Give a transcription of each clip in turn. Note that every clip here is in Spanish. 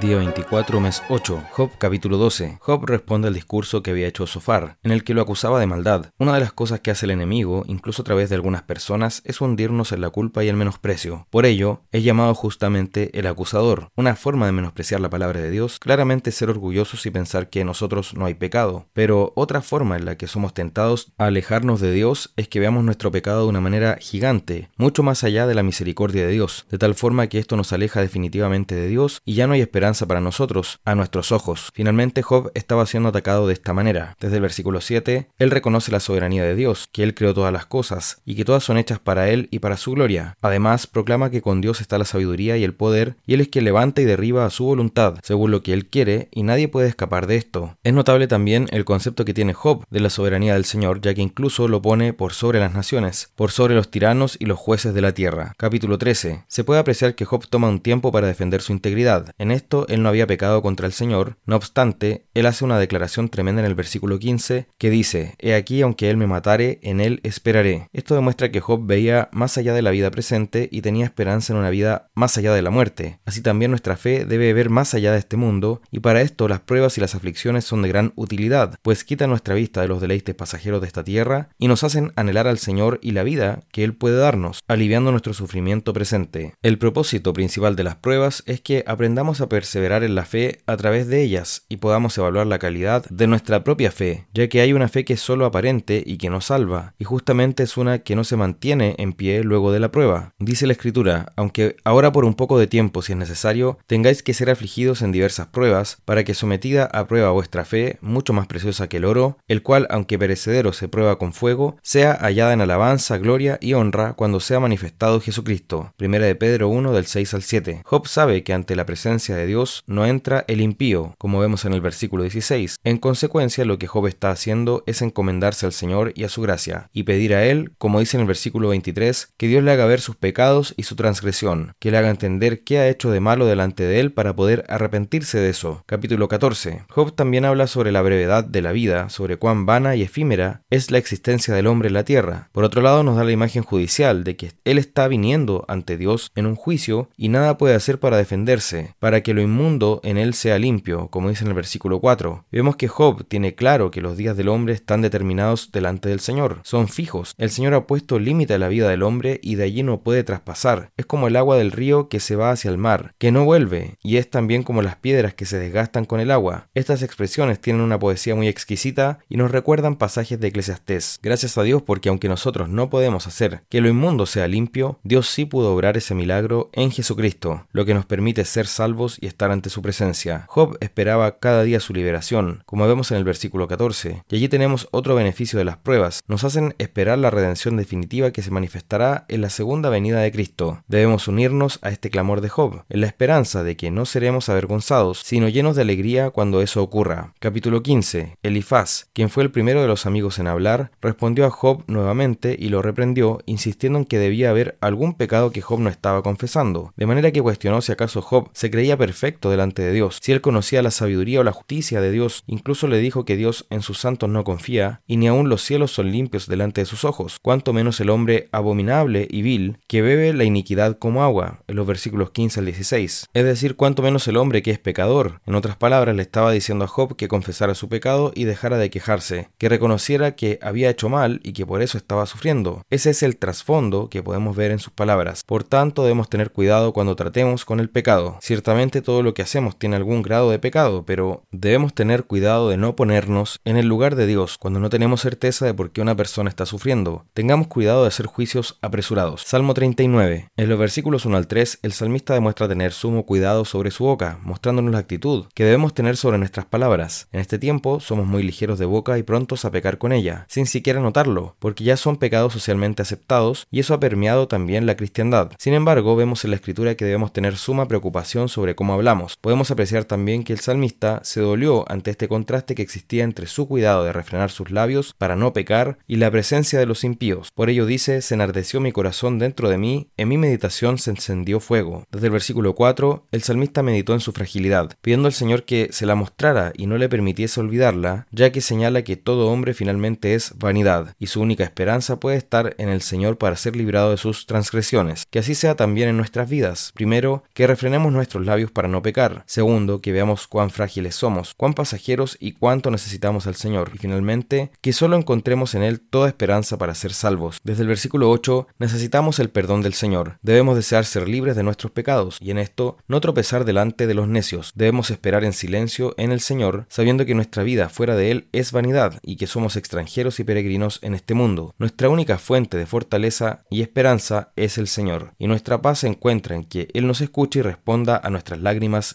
Día 24, mes 8. Job capítulo 12. Job responde al discurso que había hecho Sofar, en el que lo acusaba de maldad. Una de las cosas que hace el enemigo, incluso a través de algunas personas, es hundirnos en la culpa y el menosprecio. Por ello, es llamado justamente el acusador. Una forma de menospreciar la palabra de Dios, claramente ser orgullosos y pensar que en nosotros no hay pecado. Pero otra forma en la que somos tentados a alejarnos de Dios es que veamos nuestro pecado de una manera gigante, mucho más allá de la misericordia de Dios, de tal forma que esto nos aleja definitivamente de Dios y ya no hay esperanza para nosotros, a nuestros ojos. Finalmente Job estaba siendo atacado de esta manera. Desde el versículo 7, él reconoce la soberanía de Dios, que él creó todas las cosas, y que todas son hechas para él y para su gloria. Además, proclama que con Dios está la sabiduría y el poder, y él es quien levanta y derriba a su voluntad, según lo que él quiere, y nadie puede escapar de esto. Es notable también el concepto que tiene Job de la soberanía del Señor, ya que incluso lo pone por sobre las naciones, por sobre los tiranos y los jueces de la tierra. Capítulo 13. Se puede apreciar que Job toma un tiempo para defender su integridad. En esto él no había pecado contra el Señor, no obstante, él hace una declaración tremenda en el versículo 15 que dice, He aquí, aunque él me matare, en él esperaré. Esto demuestra que Job veía más allá de la vida presente y tenía esperanza en una vida más allá de la muerte. Así también nuestra fe debe ver más allá de este mundo, y para esto las pruebas y las aflicciones son de gran utilidad, pues quitan nuestra vista de los deleites pasajeros de esta tierra y nos hacen anhelar al Señor y la vida que Él puede darnos, aliviando nuestro sufrimiento presente. El propósito principal de las pruebas es que aprendamos a perseverar en la fe a través de ellas y podamos evaluar la calidad de nuestra propia fe, ya que hay una fe que es solo aparente y que no salva, y justamente es una que no se mantiene en pie luego de la prueba. Dice la Escritura, aunque ahora por un poco de tiempo, si es necesario, tengáis que ser afligidos en diversas pruebas, para que sometida a prueba vuestra fe, mucho más preciosa que el oro, el cual, aunque perecedero se prueba con fuego, sea hallada en alabanza, gloria y honra cuando sea manifestado Jesucristo. Primera de Pedro 1 del 6 al 7. Job sabe que ante la presencia de Dios, no entra el impío, como vemos en el versículo 16. En consecuencia, lo que Job está haciendo es encomendarse al Señor y a su gracia, y pedir a Él, como dice en el versículo 23, que Dios le haga ver sus pecados y su transgresión, que le haga entender qué ha hecho de malo delante de Él para poder arrepentirse de eso. Capítulo 14. Job también habla sobre la brevedad de la vida, sobre cuán vana y efímera es la existencia del hombre en la tierra. Por otro lado, nos da la imagen judicial de que Él está viniendo ante Dios en un juicio y nada puede hacer para defenderse, para que lo inmundo en él sea limpio, como dice en el versículo 4. Vemos que Job tiene claro que los días del hombre están determinados delante del Señor, son fijos. El Señor ha puesto límite a la vida del hombre y de allí no puede traspasar. Es como el agua del río que se va hacia el mar, que no vuelve, y es también como las piedras que se desgastan con el agua. Estas expresiones tienen una poesía muy exquisita y nos recuerdan pasajes de Eclesiastés. Gracias a Dios porque aunque nosotros no podemos hacer que lo inmundo sea limpio, Dios sí pudo obrar ese milagro en Jesucristo, lo que nos permite ser salvos y estar ante su presencia. Job esperaba cada día su liberación, como vemos en el versículo 14, y allí tenemos otro beneficio de las pruebas, nos hacen esperar la redención definitiva que se manifestará en la segunda venida de Cristo. Debemos unirnos a este clamor de Job, en la esperanza de que no seremos avergonzados, sino llenos de alegría cuando eso ocurra. Capítulo 15. Elifaz, quien fue el primero de los amigos en hablar, respondió a Job nuevamente y lo reprendió, insistiendo en que debía haber algún pecado que Job no estaba confesando, de manera que cuestionó si acaso Job se creía perfecto delante de Dios. Si él conocía la sabiduría o la justicia de Dios, incluso le dijo que Dios en sus santos no confía, y ni aun los cielos son limpios delante de sus ojos, cuanto menos el hombre abominable y vil, que bebe la iniquidad como agua, en los versículos 15 al 16. Es decir, cuanto menos el hombre que es pecador. En otras palabras, le estaba diciendo a Job que confesara su pecado y dejara de quejarse, que reconociera que había hecho mal y que por eso estaba sufriendo. Ese es el trasfondo que podemos ver en sus palabras. Por tanto, debemos tener cuidado cuando tratemos con el pecado. Ciertamente todo lo que hacemos tiene algún grado de pecado, pero debemos tener cuidado de no ponernos en el lugar de Dios cuando no tenemos certeza de por qué una persona está sufriendo. Tengamos cuidado de hacer juicios apresurados. Salmo 39. En los versículos 1 al 3, el salmista demuestra tener sumo cuidado sobre su boca, mostrándonos la actitud que debemos tener sobre nuestras palabras. En este tiempo somos muy ligeros de boca y prontos a pecar con ella, sin siquiera notarlo, porque ya son pecados socialmente aceptados y eso ha permeado también la cristiandad. Sin embargo, vemos en la escritura que debemos tener suma preocupación sobre cómo hablamos. Podemos apreciar también que el salmista se dolió ante este contraste que existía entre su cuidado de refrenar sus labios para no pecar y la presencia de los impíos. Por ello dice, se enardeció mi corazón dentro de mí, en mi meditación se encendió fuego. Desde el versículo 4, el salmista meditó en su fragilidad, pidiendo al Señor que se la mostrara y no le permitiese olvidarla, ya que señala que todo hombre finalmente es vanidad, y su única esperanza puede estar en el Señor para ser librado de sus transgresiones. Que así sea también en nuestras vidas. Primero, que refrenemos nuestros labios no pecar. Segundo, que veamos cuán frágiles somos, cuán pasajeros y cuánto necesitamos al Señor. Y finalmente, que solo encontremos en Él toda esperanza para ser salvos. Desde el versículo 8, necesitamos el perdón del Señor. Debemos desear ser libres de nuestros pecados, y en esto no tropezar delante de los necios. Debemos esperar en silencio en el Señor, sabiendo que nuestra vida fuera de Él es vanidad y que somos extranjeros y peregrinos en este mundo. Nuestra única fuente de fortaleza y esperanza es el Señor, y nuestra paz se encuentra en que Él nos escuche y responda a nuestras lágrimas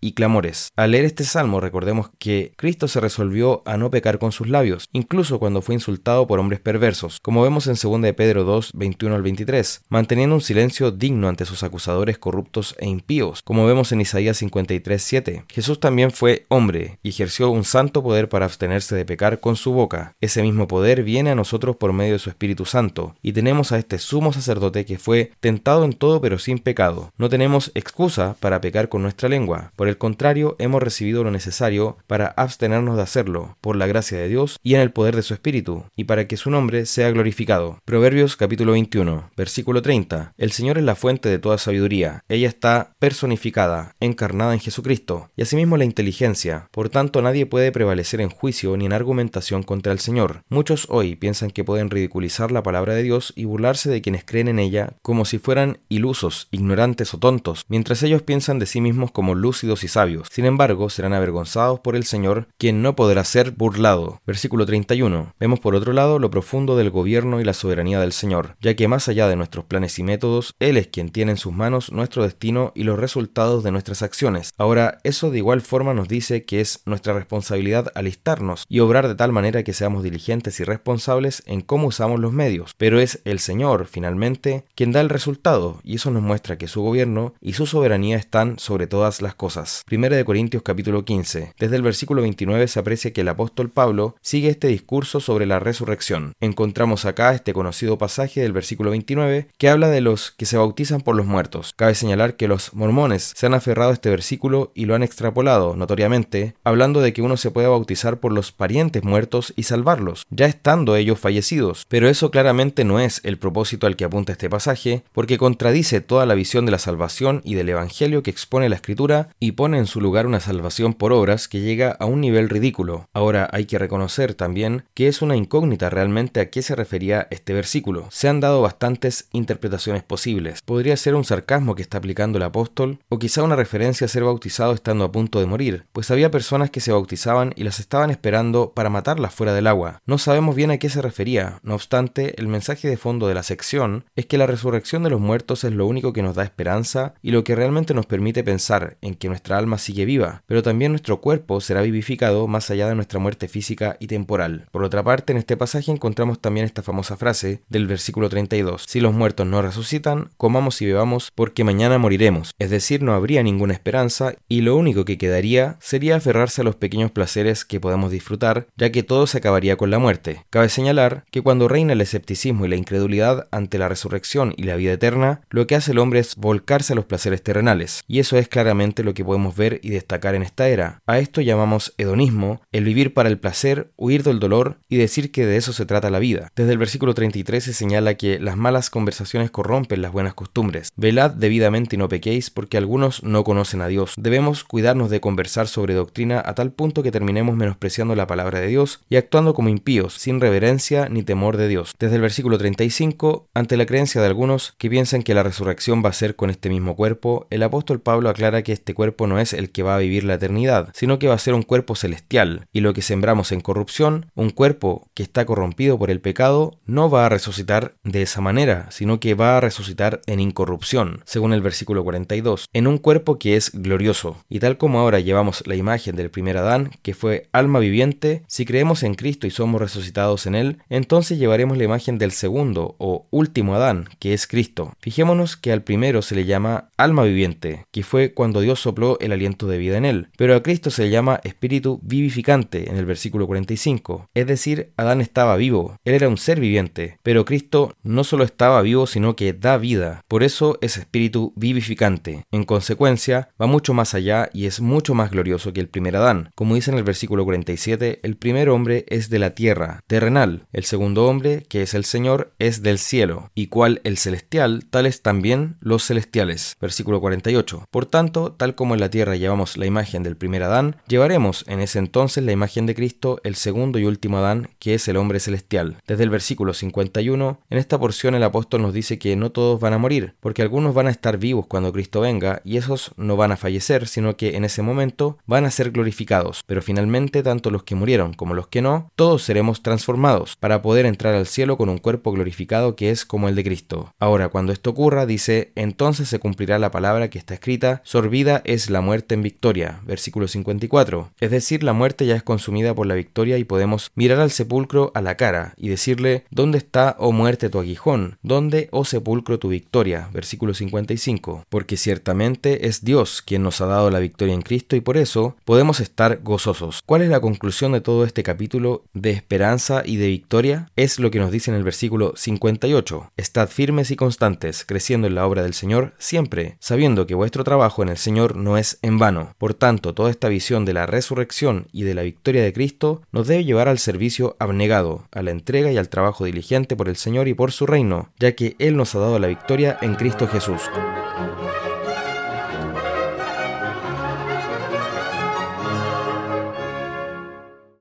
y clamores. Al leer este salmo recordemos que Cristo se resolvió a no pecar con sus labios, incluso cuando fue insultado por hombres perversos, como vemos en 2 de Pedro 2, 21 al 23, manteniendo un silencio digno ante sus acusadores corruptos e impíos, como vemos en Isaías 53, 7. Jesús también fue hombre y ejerció un santo poder para abstenerse de pecar con su boca. Ese mismo poder viene a nosotros por medio de su Espíritu Santo, y tenemos a este sumo sacerdote que fue tentado en todo pero sin pecado. No tenemos excusa para pecar con nuestra lengua, por el contrario, hemos recibido lo necesario para abstenernos de hacerlo, por la gracia de Dios y en el poder de su Espíritu, y para que su nombre sea glorificado. Proverbios capítulo 21, versículo 30. El Señor es la fuente de toda sabiduría. Ella está personificada, encarnada en Jesucristo, y asimismo la inteligencia. Por tanto, nadie puede prevalecer en juicio ni en argumentación contra el Señor. Muchos hoy piensan que pueden ridiculizar la palabra de Dios y burlarse de quienes creen en ella como si fueran ilusos, ignorantes o tontos, mientras ellos piensan de sí mismos como lúcidos y sabios. Sin embargo, serán avergonzados por el Señor, quien no podrá ser burlado. Versículo 31. Vemos por otro lado lo profundo del gobierno y la soberanía del Señor, ya que más allá de nuestros planes y métodos, Él es quien tiene en sus manos nuestro destino y los resultados de nuestras acciones. Ahora, eso de igual forma nos dice que es nuestra responsabilidad alistarnos y obrar de tal manera que seamos diligentes y responsables en cómo usamos los medios, pero es el Señor, finalmente, quien da el resultado, y eso nos muestra que su gobierno y su soberanía están sobre todas las cosas. Primera de Corintios capítulo 15. Desde el versículo 29 se aprecia que el apóstol Pablo sigue este discurso sobre la resurrección. Encontramos acá este conocido pasaje del versículo 29 que habla de los que se bautizan por los muertos. Cabe señalar que los mormones se han aferrado a este versículo y lo han extrapolado, notoriamente, hablando de que uno se puede bautizar por los parientes muertos y salvarlos, ya estando ellos fallecidos. Pero eso claramente no es el propósito al que apunta este pasaje, porque contradice toda la visión de la salvación y del Evangelio que expone la Escritura y pone en su lugar una salvación por obras que llega a un nivel ridículo. Ahora hay que reconocer también que es una incógnita realmente a qué se refería este versículo. Se han dado bastantes interpretaciones posibles. Podría ser un sarcasmo que está aplicando el apóstol, o quizá una referencia a ser bautizado estando a punto de morir, pues había personas que se bautizaban y las estaban esperando para matarlas fuera del agua. No sabemos bien a qué se refería, no obstante, el mensaje de fondo de la sección es que la resurrección de los muertos es lo único que nos da esperanza y lo que realmente nos permite pensar en que nuestra alma sigue viva, pero también nuestro cuerpo será vivificado más allá de nuestra muerte física y temporal. Por otra parte, en este pasaje encontramos también esta famosa frase del versículo 32, si los muertos no resucitan, comamos y bebamos porque mañana moriremos, es decir, no habría ninguna esperanza y lo único que quedaría sería aferrarse a los pequeños placeres que podemos disfrutar, ya que todo se acabaría con la muerte. Cabe señalar que cuando reina el escepticismo y la incredulidad ante la resurrección y la vida eterna, lo que hace el hombre es volcarse a los placeres terrenales, y eso es claramente lo que podemos ver y destacar en esta era. A esto llamamos hedonismo, el vivir para el placer, huir del dolor y decir que de eso se trata la vida. Desde el versículo 33 se señala que las malas conversaciones corrompen las buenas costumbres. Velad debidamente y no pequéis porque algunos no conocen a Dios. Debemos cuidarnos de conversar sobre doctrina a tal punto que terminemos menospreciando la palabra de Dios y actuando como impíos, sin reverencia ni temor de Dios. Desde el versículo 35, ante la creencia de algunos que piensan que la resurrección va a ser con este mismo cuerpo, el apóstol Pablo aclara que este cuerpo no es el que va a vivir la eternidad, sino que va a ser un cuerpo celestial, y lo que sembramos en corrupción, un cuerpo que está corrompido por el pecado, no va a resucitar de esa manera, sino que va a resucitar en incorrupción, según el versículo 42, en un cuerpo que es glorioso. Y tal como ahora llevamos la imagen del primer Adán, que fue alma viviente, si creemos en Cristo y somos resucitados en él, entonces llevaremos la imagen del segundo o último Adán, que es Cristo. Fijémonos que al primero se le llama alma viviente, que fue cuando Dios sopló el aliento de vida en él. Pero a Cristo se le llama espíritu vivificante en el versículo 45. Es decir, Adán estaba vivo, él era un ser viviente, pero Cristo no solo estaba vivo, sino que da vida. Por eso es espíritu vivificante. En consecuencia, va mucho más allá y es mucho más glorioso que el primer Adán. Como dice en el versículo 47, el primer hombre es de la tierra, terrenal. El segundo hombre, que es el Señor, es del cielo. Y cual el celestial, tales también los celestiales. Versículo 48. Por tanto, tal como en la tierra llevamos la imagen del primer Adán, llevaremos en ese entonces la imagen de Cristo, el segundo y último Adán, que es el hombre celestial. Desde el versículo 51, en esta porción el apóstol nos dice que no todos van a morir, porque algunos van a estar vivos cuando Cristo venga, y esos no van a fallecer, sino que en ese momento van a ser glorificados. Pero finalmente, tanto los que murieron como los que no, todos seremos transformados, para poder entrar al cielo con un cuerpo glorificado que es como el de Cristo. Ahora, cuando esto ocurra, dice, entonces se cumplirá la palabra que está escrita, sorbida es la muerte en victoria, versículo 54. Es decir, la muerte ya es consumida por la victoria y podemos mirar al sepulcro a la cara y decirle, ¿dónde está, oh muerte, tu aguijón? ¿Dónde, oh sepulcro, tu victoria? Versículo 55. Porque ciertamente es Dios quien nos ha dado la victoria en Cristo y por eso podemos estar gozosos. ¿Cuál es la conclusión de todo este capítulo de esperanza y de victoria? Es lo que nos dice en el versículo 58. Estad firmes y constantes, creciendo en la obra del Señor siempre, sabiendo que vuestro trabajo en el Señor no es en vano. Por tanto, toda esta visión de la resurrección y de la victoria de Cristo nos debe llevar al servicio abnegado, a la entrega y al trabajo diligente por el Señor y por su reino, ya que Él nos ha dado la victoria en Cristo Jesús.